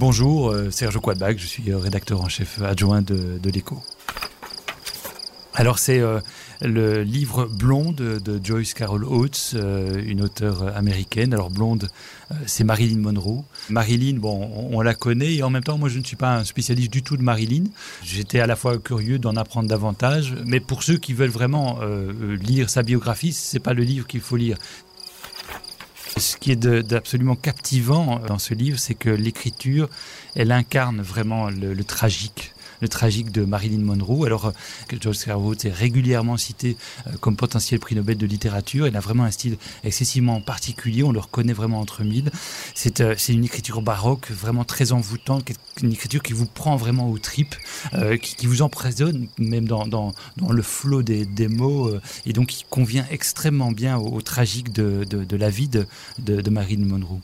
Bonjour, euh, Serge Quadbac, je suis euh, rédacteur en chef adjoint de, de l'Écho. Alors c'est euh, le livre Blonde de Joyce Carol Oates, une auteure américaine. Alors Blonde, c'est Marilyn Monroe. Marilyn, bon, on, on, la connaît et en même temps, moi je ne suis pas un spécialiste du tout de Marilyn. J'étais à la fois curieux d'en apprendre davantage, mais pour ceux qui veulent vraiment lire sa biographie, c'est pas le livre qu'il faut lire. Ce qui est d'absolument captivant dans ce livre, c'est que l'écriture, elle incarne vraiment le, le tragique le tragique de Marilyn Monroe. Alors euh, que George Carwood est régulièrement cité euh, comme potentiel prix Nobel de littérature. Il a vraiment un style excessivement particulier. On le reconnaît vraiment entre mille. C'est euh, une écriture baroque vraiment très envoûtante, une écriture qui vous prend vraiment aux tripes, euh, qui, qui vous emprisonne même dans, dans, dans le flot des, des mots euh, et donc qui convient extrêmement bien au, au tragique de, de, de la vie de, de Marilyn Monroe.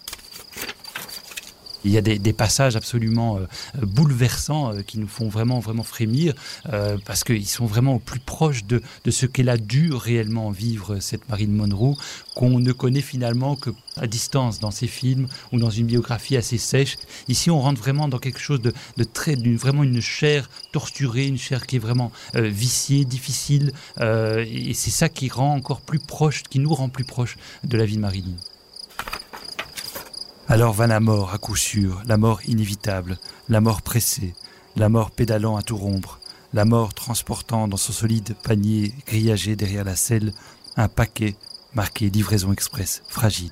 Il y a des, passages absolument euh, bouleversants euh, qui nous font vraiment vraiment frémir euh, parce qu'ils sont vraiment au plus proche de, ce qu'elle a dû réellement vivre cette Marine Monroe qu'on ne connaît finalement que à distance dans ses films ou dans une biographie assez sèche. Ici on rentre vraiment dans quelque chose de, très d'une vraiment une chair torturée, une chair qui est vraiment euh, viciée, difficile euh, et c'est ça qui rend encore plus proche, qui nous rend plus proche de la vie de Marilyn. Alors va la mort à coup sûr, la mort inévitable, la mort pressée, la mort pédalant à tout rompre, la mort transportant dans son solide panier grillagé derrière la selle un paquet marqué livraison express fragile.